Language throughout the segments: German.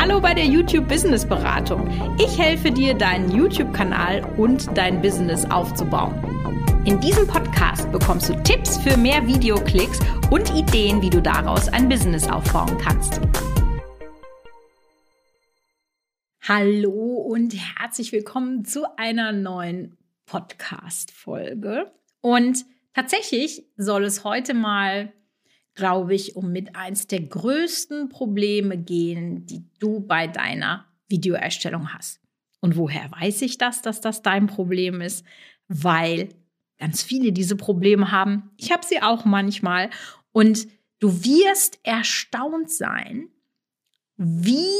Hallo bei der YouTube Business Beratung. Ich helfe dir, deinen YouTube-Kanal und dein Business aufzubauen. In diesem Podcast bekommst du Tipps für mehr Videoklicks und Ideen, wie du daraus ein Business aufbauen kannst. Hallo und herzlich willkommen zu einer neuen Podcast-Folge. Und tatsächlich soll es heute mal glaube ich, um mit eins der größten Probleme gehen, die du bei deiner Videoerstellung hast. Und woher weiß ich das, dass das dein Problem ist? Weil ganz viele diese Probleme haben. Ich habe sie auch manchmal. Und du wirst erstaunt sein, wie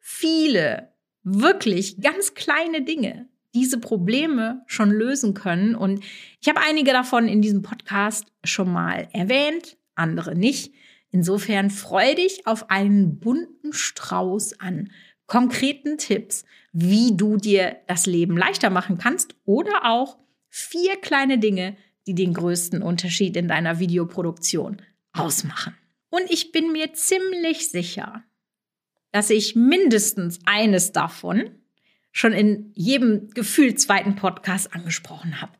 viele wirklich ganz kleine Dinge diese Probleme schon lösen können. Und ich habe einige davon in diesem Podcast schon mal erwähnt andere nicht. Insofern freu dich auf einen bunten Strauß an konkreten Tipps, wie du dir das Leben leichter machen kannst oder auch vier kleine Dinge, die den größten Unterschied in deiner Videoproduktion ausmachen. Und ich bin mir ziemlich sicher, dass ich mindestens eines davon schon in jedem gefühlt zweiten Podcast angesprochen habe.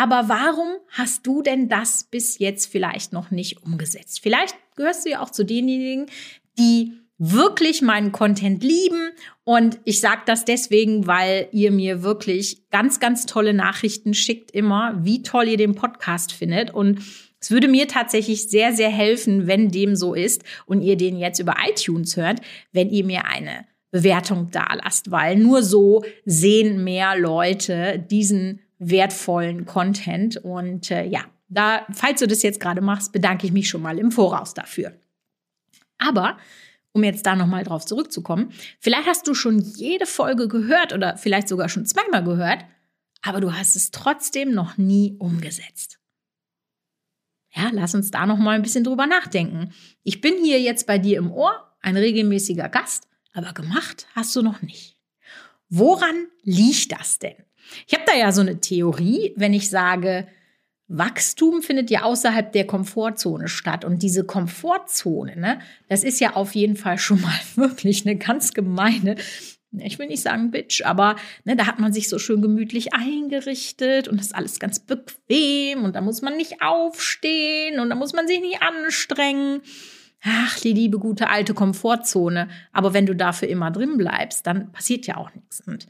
Aber warum hast du denn das bis jetzt vielleicht noch nicht umgesetzt? Vielleicht gehörst du ja auch zu denjenigen, die wirklich meinen Content lieben. Und ich sage das deswegen, weil ihr mir wirklich ganz, ganz tolle Nachrichten schickt immer, wie toll ihr den Podcast findet. Und es würde mir tatsächlich sehr, sehr helfen, wenn dem so ist und ihr den jetzt über iTunes hört, wenn ihr mir eine Bewertung da lasst, weil nur so sehen mehr Leute diesen wertvollen Content. Und äh, ja, da, falls du das jetzt gerade machst, bedanke ich mich schon mal im Voraus dafür. Aber um jetzt da nochmal drauf zurückzukommen, vielleicht hast du schon jede Folge gehört oder vielleicht sogar schon zweimal gehört, aber du hast es trotzdem noch nie umgesetzt. Ja, lass uns da nochmal ein bisschen drüber nachdenken. Ich bin hier jetzt bei dir im Ohr, ein regelmäßiger Gast, aber gemacht hast du noch nicht. Woran liegt das denn? Ich habe da ja so eine Theorie, wenn ich sage, Wachstum findet ja außerhalb der Komfortzone statt. Und diese Komfortzone, ne, das ist ja auf jeden Fall schon mal wirklich eine ganz gemeine, ich will nicht sagen Bitch, aber ne, da hat man sich so schön gemütlich eingerichtet und das ist alles ganz bequem und da muss man nicht aufstehen und da muss man sich nicht anstrengen. Ach, die liebe gute alte Komfortzone. Aber wenn du dafür immer drin bleibst, dann passiert ja auch nichts. Und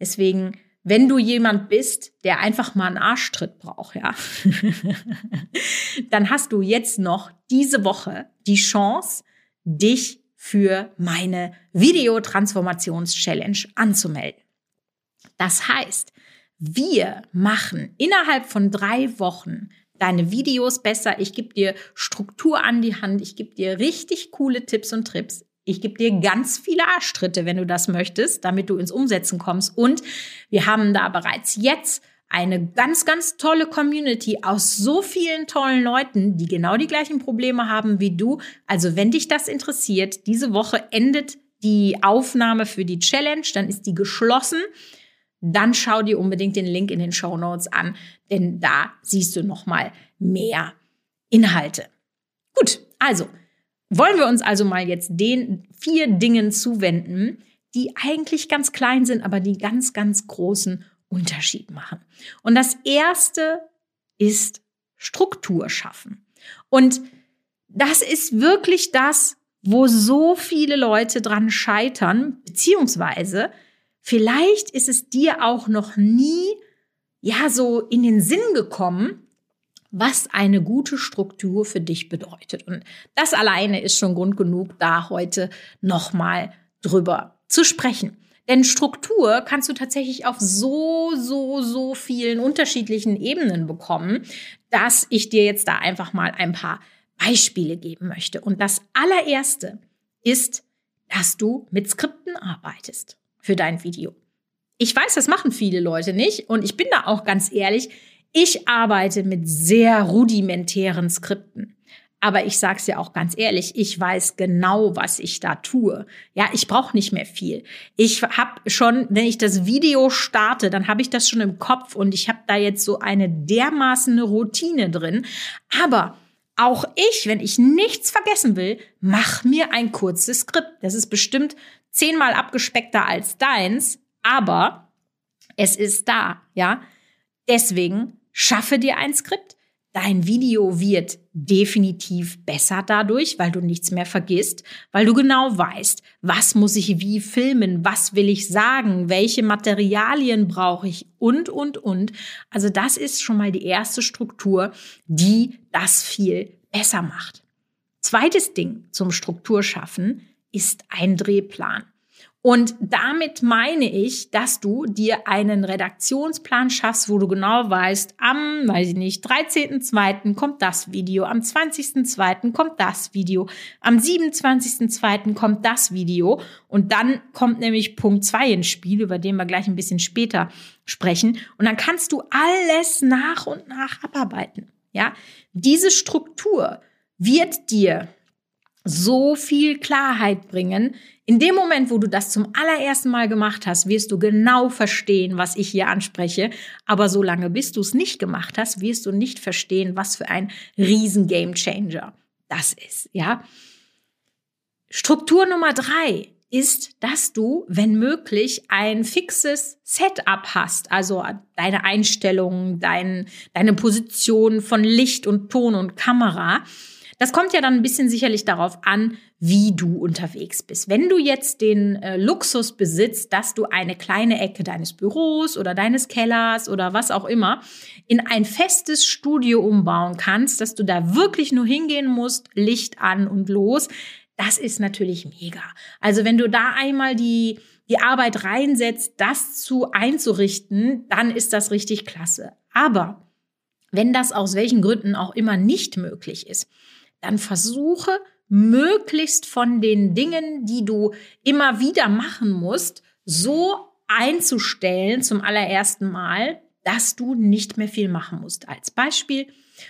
deswegen wenn du jemand bist, der einfach mal einen Arschtritt braucht, ja, dann hast du jetzt noch diese Woche die Chance, dich für meine Videotransformations-Challenge anzumelden. Das heißt, wir machen innerhalb von drei Wochen deine Videos besser. Ich gebe dir Struktur an die Hand. Ich gebe dir richtig coole Tipps und Trips. Ich gebe dir ganz viele Arschtritte, wenn du das möchtest, damit du ins Umsetzen kommst. Und wir haben da bereits jetzt eine ganz, ganz tolle Community aus so vielen tollen Leuten, die genau die gleichen Probleme haben wie du. Also wenn dich das interessiert, diese Woche endet die Aufnahme für die Challenge, dann ist die geschlossen. Dann schau dir unbedingt den Link in den Show Notes an, denn da siehst du noch mal mehr Inhalte. Gut, also wollen wir uns also mal jetzt den vier Dingen zuwenden, die eigentlich ganz klein sind, aber die ganz, ganz großen Unterschied machen. Und das erste ist Struktur schaffen. Und das ist wirklich das, wo so viele Leute dran scheitern, beziehungsweise vielleicht ist es dir auch noch nie, ja, so in den Sinn gekommen, was eine gute Struktur für dich bedeutet. Und das alleine ist schon Grund genug, da heute nochmal drüber zu sprechen. Denn Struktur kannst du tatsächlich auf so, so, so vielen unterschiedlichen Ebenen bekommen, dass ich dir jetzt da einfach mal ein paar Beispiele geben möchte. Und das allererste ist, dass du mit Skripten arbeitest für dein Video. Ich weiß, das machen viele Leute nicht und ich bin da auch ganz ehrlich, ich arbeite mit sehr rudimentären Skripten. Aber ich sage es ja auch ganz ehrlich, ich weiß genau, was ich da tue. Ja, ich brauche nicht mehr viel. Ich habe schon, wenn ich das Video starte, dann habe ich das schon im Kopf und ich habe da jetzt so eine dermaßen Routine drin. Aber auch ich, wenn ich nichts vergessen will, mach mir ein kurzes Skript. Das ist bestimmt zehnmal abgespeckter als deins, aber es ist da, ja. Deswegen schaffe dir ein Skript. Dein Video wird definitiv besser dadurch, weil du nichts mehr vergisst, weil du genau weißt, was muss ich wie filmen, was will ich sagen, welche Materialien brauche ich und, und, und. Also das ist schon mal die erste Struktur, die das viel besser macht. Zweites Ding zum Strukturschaffen ist ein Drehplan. Und damit meine ich, dass du dir einen Redaktionsplan schaffst, wo du genau weißt, am, weiß ich nicht, 13.2. kommt das Video, am 20.2. kommt das Video, am 27.2. kommt das Video und dann kommt nämlich Punkt 2 ins Spiel, über den wir gleich ein bisschen später sprechen. Und dann kannst du alles nach und nach abarbeiten. Ja, diese Struktur wird dir so viel Klarheit bringen. In dem Moment, wo du das zum allerersten Mal gemacht hast, wirst du genau verstehen, was ich hier anspreche. Aber solange bis du es nicht gemacht hast, wirst du nicht verstehen, was für ein riesen Game Changer das ist, ja. Struktur Nummer drei ist, dass du, wenn möglich, ein fixes Setup hast, also deine Einstellungen, dein, deine Position von Licht und Ton und Kamera. Das kommt ja dann ein bisschen sicherlich darauf an, wie du unterwegs bist. Wenn du jetzt den äh, Luxus besitzt, dass du eine kleine Ecke deines Büros oder deines Kellers oder was auch immer in ein festes Studio umbauen kannst, dass du da wirklich nur hingehen musst, Licht an und los, das ist natürlich mega. Also wenn du da einmal die, die Arbeit reinsetzt, das zu einzurichten, dann ist das richtig klasse. Aber wenn das aus welchen Gründen auch immer nicht möglich ist, dann versuche möglichst von den Dingen, die du immer wieder machen musst, so einzustellen zum allerersten Mal, dass du nicht mehr viel machen musst. Als Beispiel,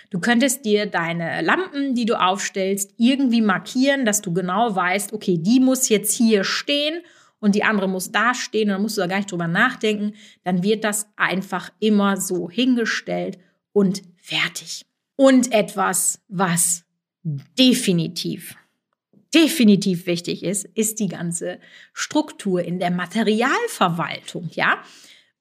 Du könntest dir deine Lampen, die du aufstellst, irgendwie markieren, dass du genau weißt, okay, die muss jetzt hier stehen und die andere muss da stehen und dann musst du da gar nicht drüber nachdenken. Dann wird das einfach immer so hingestellt und fertig. Und etwas, was definitiv, definitiv wichtig ist, ist die ganze Struktur in der Materialverwaltung, ja?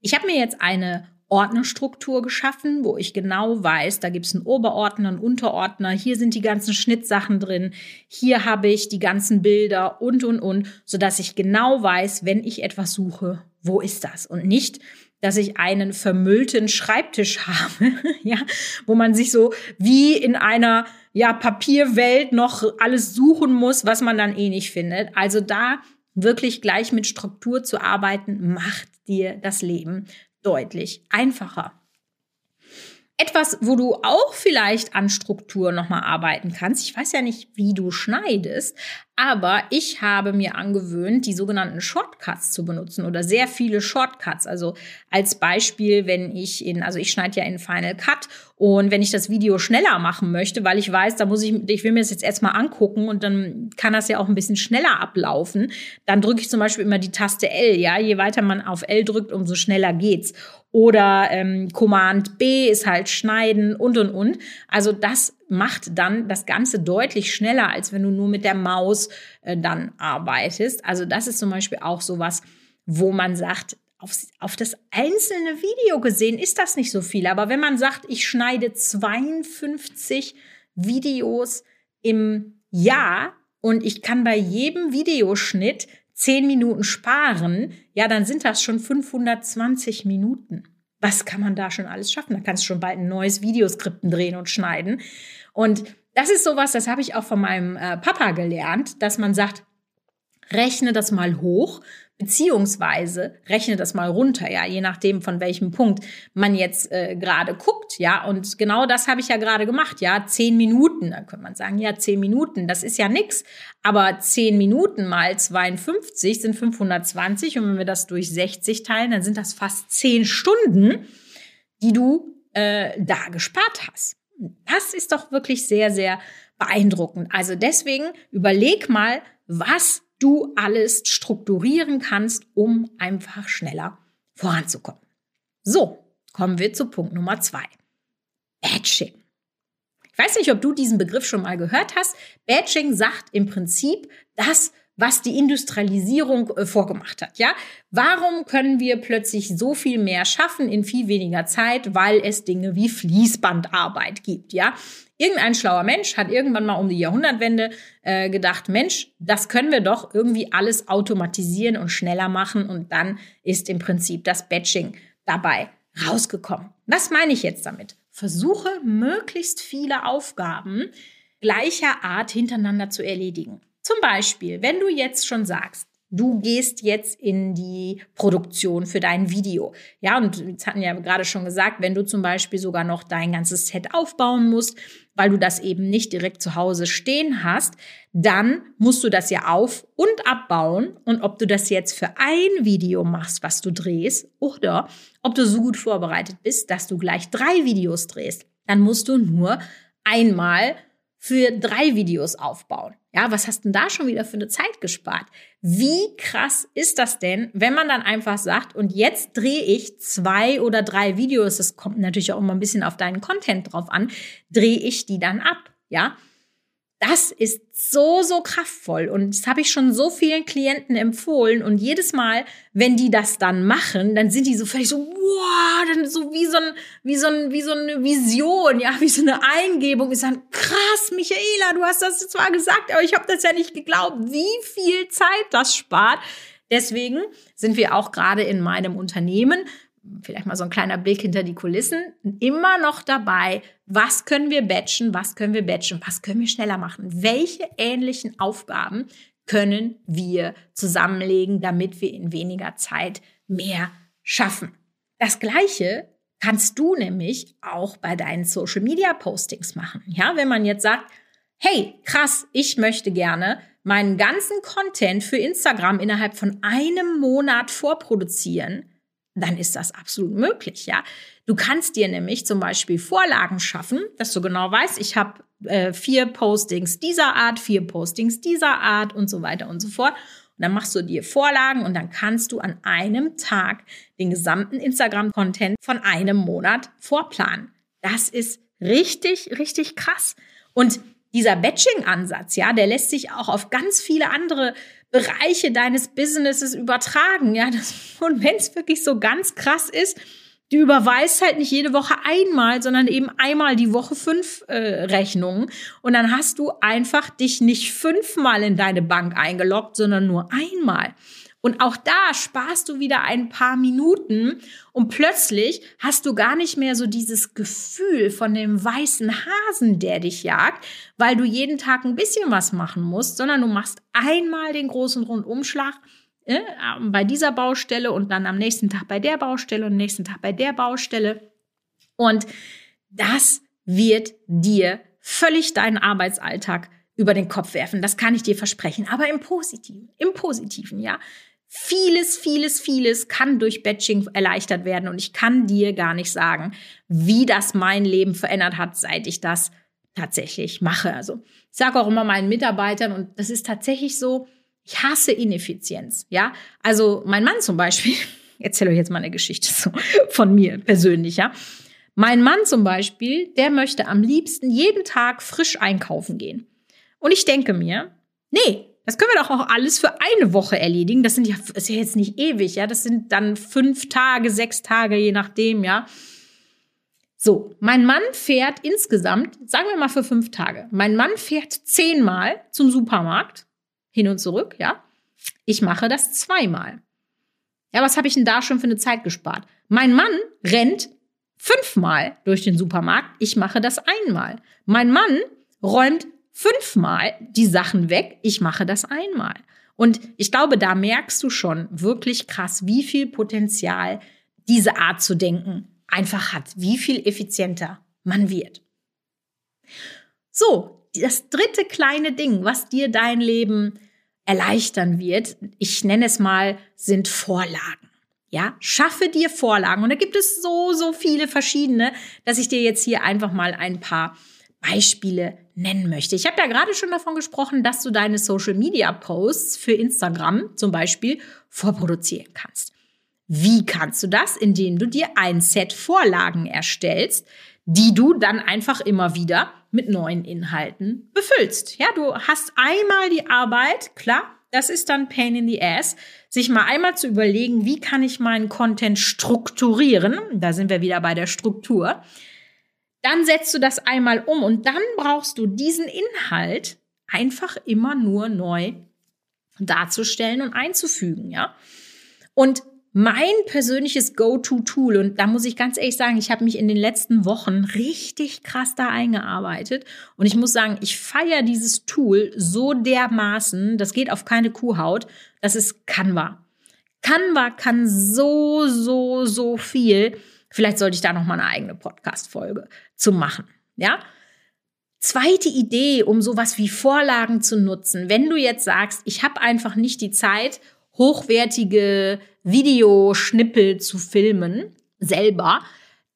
Ich habe mir jetzt eine Ordnerstruktur geschaffen, wo ich genau weiß, da gibt es einen Oberordner, einen Unterordner, hier sind die ganzen Schnittsachen drin, hier habe ich die ganzen Bilder und, und, und, sodass ich genau weiß, wenn ich etwas suche, wo ist das? Und nicht, dass ich einen vermüllten Schreibtisch habe, ja, wo man sich so wie in einer ja, Papierwelt noch alles suchen muss, was man dann eh nicht findet. Also da wirklich gleich mit Struktur zu arbeiten, macht dir das Leben deutlich einfacher. Etwas, wo du auch vielleicht an Struktur nochmal arbeiten kannst. Ich weiß ja nicht, wie du schneidest, aber ich habe mir angewöhnt, die sogenannten Shortcuts zu benutzen oder sehr viele Shortcuts. Also als Beispiel, wenn ich in, also ich schneide ja in Final Cut und wenn ich das Video schneller machen möchte, weil ich weiß, da muss ich, ich will mir das jetzt erstmal angucken und dann kann das ja auch ein bisschen schneller ablaufen, dann drücke ich zum Beispiel immer die Taste L. Ja, je weiter man auf L drückt, umso schneller geht's. Oder ähm, Command B ist halt schneiden und und und. Also das macht dann das Ganze deutlich schneller, als wenn du nur mit der Maus äh, dann arbeitest. Also das ist zum Beispiel auch sowas, wo man sagt, auf, auf das einzelne Video gesehen ist das nicht so viel. Aber wenn man sagt, ich schneide 52 Videos im Jahr und ich kann bei jedem Videoschnitt 10 Minuten sparen, ja, dann sind das schon 520 Minuten. Was kann man da schon alles schaffen? Da kannst du schon bald ein neues Videoskripten drehen und schneiden. Und das ist sowas, das habe ich auch von meinem äh, Papa gelernt, dass man sagt, rechne das mal hoch, beziehungsweise rechne das mal runter, ja, je nachdem von welchem Punkt man jetzt äh, gerade guckt, ja, und genau das habe ich ja gerade gemacht, ja, zehn Minuten, dann könnte man sagen, ja, zehn Minuten, das ist ja nix, aber zehn Minuten mal 52 sind 520 und wenn wir das durch 60 teilen, dann sind das fast zehn Stunden, die du äh, da gespart hast. Das ist doch wirklich sehr, sehr beeindruckend. Also deswegen überleg mal, was du alles strukturieren kannst, um einfach schneller voranzukommen. So, kommen wir zu Punkt Nummer zwei. Batching. Ich weiß nicht, ob du diesen Begriff schon mal gehört hast. Batching sagt im Prinzip, dass was die Industrialisierung äh, vorgemacht hat, ja? Warum können wir plötzlich so viel mehr schaffen in viel weniger Zeit, weil es Dinge wie Fließbandarbeit gibt, ja? Irgendein schlauer Mensch hat irgendwann mal um die Jahrhundertwende äh, gedacht, Mensch, das können wir doch irgendwie alles automatisieren und schneller machen und dann ist im Prinzip das Batching dabei rausgekommen. Was meine ich jetzt damit? Versuche möglichst viele Aufgaben gleicher Art hintereinander zu erledigen. Zum Beispiel, wenn du jetzt schon sagst, du gehst jetzt in die Produktion für dein Video. Ja, und jetzt hatten ja gerade schon gesagt, wenn du zum Beispiel sogar noch dein ganzes Set aufbauen musst, weil du das eben nicht direkt zu Hause stehen hast, dann musst du das ja auf und abbauen. Und ob du das jetzt für ein Video machst, was du drehst, oder ob du so gut vorbereitet bist, dass du gleich drei Videos drehst, dann musst du nur einmal für drei Videos aufbauen. Ja, was hast denn da schon wieder für eine Zeit gespart? Wie krass ist das denn, wenn man dann einfach sagt, und jetzt drehe ich zwei oder drei Videos, das kommt natürlich auch immer ein bisschen auf deinen Content drauf an, drehe ich die dann ab, ja? Das ist so, so kraftvoll. Und das habe ich schon so vielen Klienten empfohlen. Und jedes Mal, wenn die das dann machen, dann sind die so völlig so, wow, dann so wie so, ein, wie so, ein, wie so eine Vision, ja, wie so eine Eingebung. Ist dann krass, Michaela, du hast das zwar gesagt, aber ich habe das ja nicht geglaubt, wie viel Zeit das spart. Deswegen sind wir auch gerade in meinem Unternehmen vielleicht mal so ein kleiner Blick hinter die Kulissen, immer noch dabei, was können wir batchen, was können wir batchen, was können wir schneller machen, welche ähnlichen Aufgaben können wir zusammenlegen, damit wir in weniger Zeit mehr schaffen. Das gleiche kannst du nämlich auch bei deinen Social Media Postings machen. Ja, wenn man jetzt sagt, hey, krass, ich möchte gerne meinen ganzen Content für Instagram innerhalb von einem Monat vorproduzieren, dann ist das absolut möglich, ja. Du kannst dir nämlich zum Beispiel Vorlagen schaffen, dass du genau weißt, ich habe äh, vier Postings dieser Art, vier Postings dieser Art und so weiter und so fort. Und dann machst du dir Vorlagen und dann kannst du an einem Tag den gesamten Instagram-Content von einem Monat vorplanen. Das ist richtig, richtig krass. Und dieser Batching-Ansatz, ja, der lässt sich auch auf ganz viele andere Bereiche deines Businesses übertragen. Ja, das, und wenn es wirklich so ganz krass ist, du überweist halt nicht jede Woche einmal, sondern eben einmal die Woche fünf äh, Rechnungen. Und dann hast du einfach dich nicht fünfmal in deine Bank eingeloggt, sondern nur einmal. Und auch da sparst du wieder ein paar Minuten und plötzlich hast du gar nicht mehr so dieses Gefühl von dem weißen Hasen, der dich jagt, weil du jeden Tag ein bisschen was machen musst, sondern du machst einmal den großen Rundumschlag äh, bei dieser Baustelle und dann am nächsten Tag bei der Baustelle und am nächsten Tag bei der Baustelle. Und das wird dir völlig deinen Arbeitsalltag über den Kopf werfen. Das kann ich dir versprechen. Aber im Positiven, im Positiven, ja. Vieles, vieles, vieles kann durch Batching erleichtert werden und ich kann dir gar nicht sagen, wie das mein Leben verändert hat, seit ich das tatsächlich mache. Also ich sage auch immer meinen Mitarbeitern und das ist tatsächlich so, ich hasse Ineffizienz. Ja, also mein Mann zum Beispiel, erzähle euch jetzt mal eine Geschichte so von mir persönlich, ja. Mein Mann zum Beispiel, der möchte am liebsten jeden Tag frisch einkaufen gehen. Und ich denke mir, nee, das können wir doch auch alles für eine Woche erledigen. Das sind ja, ist ja jetzt nicht ewig, ja. Das sind dann fünf Tage, sechs Tage, je nachdem, ja. So, mein Mann fährt insgesamt, sagen wir mal für fünf Tage. Mein Mann fährt zehnmal zum Supermarkt, hin und zurück, ja. Ich mache das zweimal. Ja, was habe ich denn da schon für eine Zeit gespart? Mein Mann rennt fünfmal durch den Supermarkt. Ich mache das einmal. Mein Mann räumt fünfmal die Sachen weg, ich mache das einmal. Und ich glaube, da merkst du schon wirklich krass, wie viel Potenzial diese Art zu denken einfach hat, wie viel effizienter man wird. So, das dritte kleine Ding, was dir dein Leben erleichtern wird, ich nenne es mal, sind Vorlagen. Ja, schaffe dir Vorlagen. Und da gibt es so, so viele verschiedene, dass ich dir jetzt hier einfach mal ein paar Beispiele nennen möchte. Ich habe ja gerade schon davon gesprochen, dass du deine Social-Media-Posts für Instagram zum Beispiel vorproduzieren kannst. Wie kannst du das? Indem du dir ein Set Vorlagen erstellst, die du dann einfach immer wieder mit neuen Inhalten befüllst. Ja, du hast einmal die Arbeit, klar, das ist dann Pain in the Ass, sich mal einmal zu überlegen, wie kann ich meinen Content strukturieren? Da sind wir wieder bei der Struktur. Dann setzt du das einmal um und dann brauchst du diesen Inhalt einfach immer nur neu darzustellen und einzufügen, ja? Und mein persönliches Go-To-Tool, und da muss ich ganz ehrlich sagen, ich habe mich in den letzten Wochen richtig krass da eingearbeitet. Und ich muss sagen, ich feiere dieses Tool so dermaßen, das geht auf keine Kuhhaut, das ist Canva. Canva kann so, so, so viel. Vielleicht sollte ich da noch mal eine eigene Podcast-Folge zu machen. Ja? Zweite Idee, um sowas wie Vorlagen zu nutzen. Wenn du jetzt sagst, ich habe einfach nicht die Zeit, hochwertige Videoschnippel zu filmen, selber,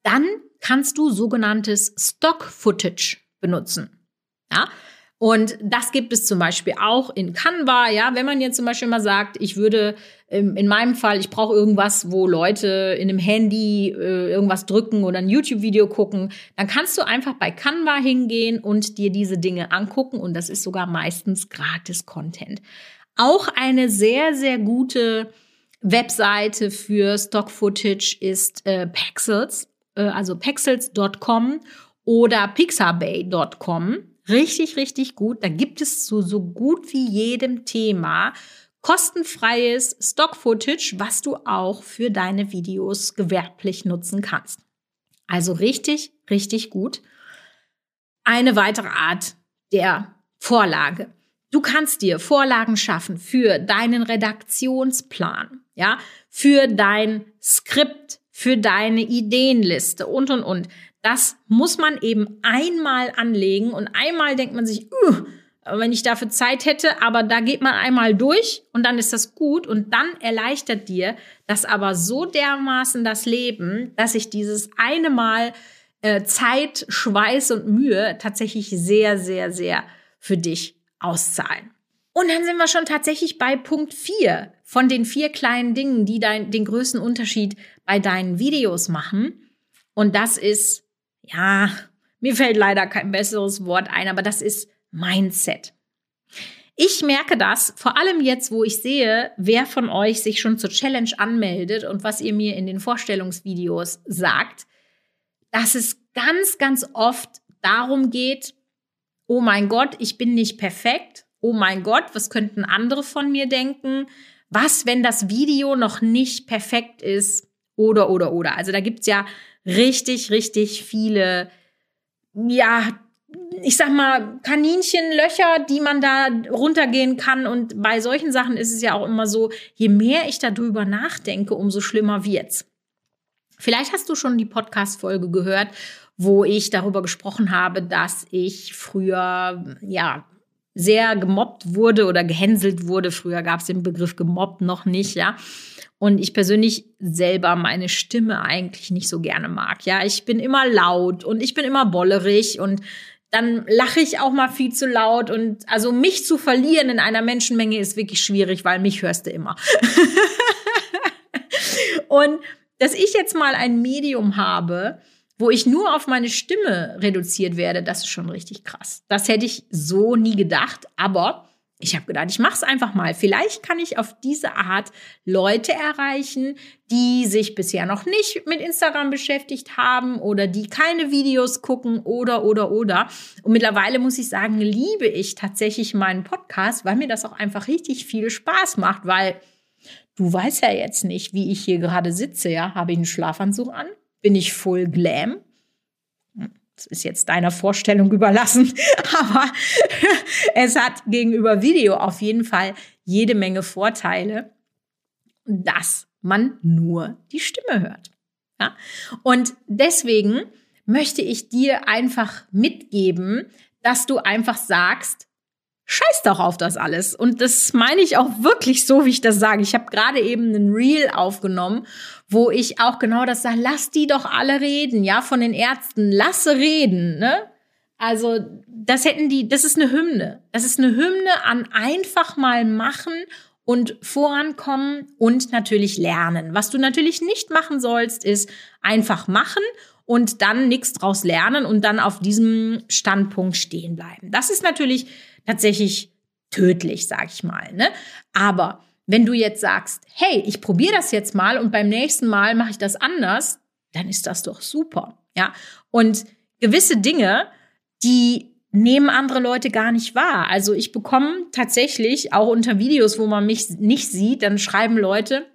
dann kannst du sogenanntes Stock Footage benutzen. Ja? Und das gibt es zum Beispiel auch in Canva. Ja, wenn man jetzt zum Beispiel mal sagt, ich würde ähm, in meinem Fall, ich brauche irgendwas, wo Leute in einem Handy äh, irgendwas drücken oder ein YouTube-Video gucken, dann kannst du einfach bei Canva hingehen und dir diese Dinge angucken. Und das ist sogar meistens gratis Content. Auch eine sehr, sehr gute Webseite für Stock Footage ist äh, Pexels, äh, also pexels.com oder pixabay.com. Richtig, richtig gut. Da gibt es zu so gut wie jedem Thema kostenfreies Stock Footage, was du auch für deine Videos gewerblich nutzen kannst. Also richtig, richtig gut. Eine weitere Art der Vorlage. Du kannst dir Vorlagen schaffen für deinen Redaktionsplan, ja, für dein Skript, für deine Ideenliste und und und. Das muss man eben einmal anlegen und einmal denkt man sich, uh, wenn ich dafür Zeit hätte, aber da geht man einmal durch und dann ist das gut und dann erleichtert dir das aber so dermaßen das Leben, dass ich dieses eine Mal äh, Zeit, Schweiß und Mühe tatsächlich sehr, sehr, sehr für dich auszahlen. Und dann sind wir schon tatsächlich bei Punkt 4 von den vier kleinen Dingen, die dein, den größten Unterschied bei deinen Videos machen. Und das ist, ja, mir fällt leider kein besseres Wort ein, aber das ist Mindset. Ich merke das vor allem jetzt, wo ich sehe, wer von euch sich schon zur Challenge anmeldet und was ihr mir in den Vorstellungsvideos sagt, dass es ganz, ganz oft darum geht, oh mein Gott, ich bin nicht perfekt. Oh mein Gott, was könnten andere von mir denken? Was, wenn das Video noch nicht perfekt ist? Oder, oder, oder. Also da gibt's ja richtig, richtig viele, ja, ich sag mal, Kaninchenlöcher, die man da runtergehen kann. Und bei solchen Sachen ist es ja auch immer so, je mehr ich darüber nachdenke, umso schlimmer wird's. Vielleicht hast du schon die Podcast-Folge gehört, wo ich darüber gesprochen habe, dass ich früher, ja, sehr gemobbt wurde oder gehänselt wurde. Früher gab es den Begriff gemobbt noch nicht, ja. Und ich persönlich selber meine Stimme eigentlich nicht so gerne mag. Ja, ich bin immer laut und ich bin immer bollerig und dann lache ich auch mal viel zu laut und also mich zu verlieren in einer Menschenmenge ist wirklich schwierig, weil mich hörst du immer. und dass ich jetzt mal ein Medium habe, wo ich nur auf meine Stimme reduziert werde, das ist schon richtig krass. Das hätte ich so nie gedacht, aber ich habe gedacht, ich mache es einfach mal. Vielleicht kann ich auf diese Art Leute erreichen, die sich bisher noch nicht mit Instagram beschäftigt haben oder die keine Videos gucken oder oder oder. Und mittlerweile muss ich sagen, liebe ich tatsächlich meinen Podcast, weil mir das auch einfach richtig viel Spaß macht, weil du weißt ja jetzt nicht, wie ich hier gerade sitze, ja, habe ich einen Schlafanzug an? Bin ich voll glam. Das ist jetzt deiner Vorstellung überlassen, aber es hat gegenüber Video auf jeden Fall jede Menge Vorteile, dass man nur die Stimme hört. Ja? Und deswegen möchte ich dir einfach mitgeben, dass du einfach sagst, scheiß doch auf das alles. Und das meine ich auch wirklich so, wie ich das sage. Ich habe gerade eben einen Reel aufgenommen, wo ich auch genau das sage, lass die doch alle reden, ja, von den Ärzten, lasse reden, ne? Also, das hätten die, das ist eine Hymne. Das ist eine Hymne an einfach mal machen und vorankommen und natürlich lernen. Was du natürlich nicht machen sollst, ist einfach machen und dann nichts draus lernen und dann auf diesem Standpunkt stehen bleiben. Das ist natürlich tatsächlich tödlich, sag ich mal. Ne? Aber wenn du jetzt sagst, hey, ich probiere das jetzt mal und beim nächsten Mal mache ich das anders, dann ist das doch super. Ja. Und gewisse Dinge, die nehmen andere Leute gar nicht wahr. Also ich bekomme tatsächlich auch unter Videos, wo man mich nicht sieht, dann schreiben Leute,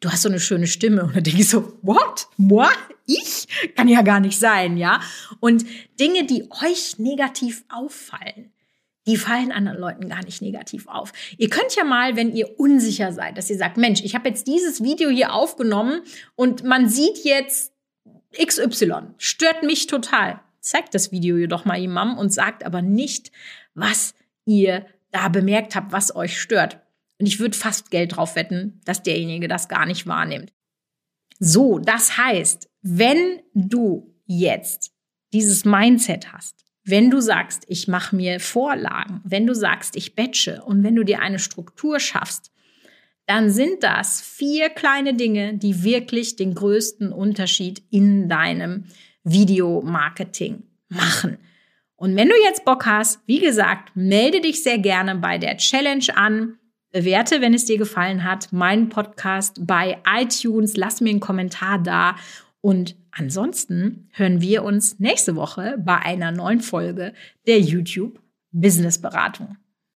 du hast so eine schöne Stimme. Und dann denke ich so, what? Moi? Ich? Kann ja gar nicht sein, ja? Und Dinge, die euch negativ auffallen, die fallen anderen Leuten gar nicht negativ auf. Ihr könnt ja mal, wenn ihr unsicher seid, dass ihr sagt, Mensch, ich habe jetzt dieses Video hier aufgenommen und man sieht jetzt XY, stört mich total. Zeigt das Video jedoch mal jemandem und sagt aber nicht, was ihr da bemerkt habt, was euch stört. Und ich würde fast Geld drauf wetten, dass derjenige das gar nicht wahrnimmt. So, das heißt, wenn du jetzt dieses Mindset hast, wenn du sagst, ich mache mir Vorlagen, wenn du sagst, ich batche und wenn du dir eine Struktur schaffst, dann sind das vier kleine Dinge, die wirklich den größten Unterschied in deinem Videomarketing machen. Und wenn du jetzt Bock hast, wie gesagt, melde dich sehr gerne bei der Challenge an. Bewerte, wenn es dir gefallen hat, meinen Podcast bei iTunes. Lass mir einen Kommentar da und ansonsten hören wir uns nächste Woche bei einer neuen Folge der YouTube Business Beratung.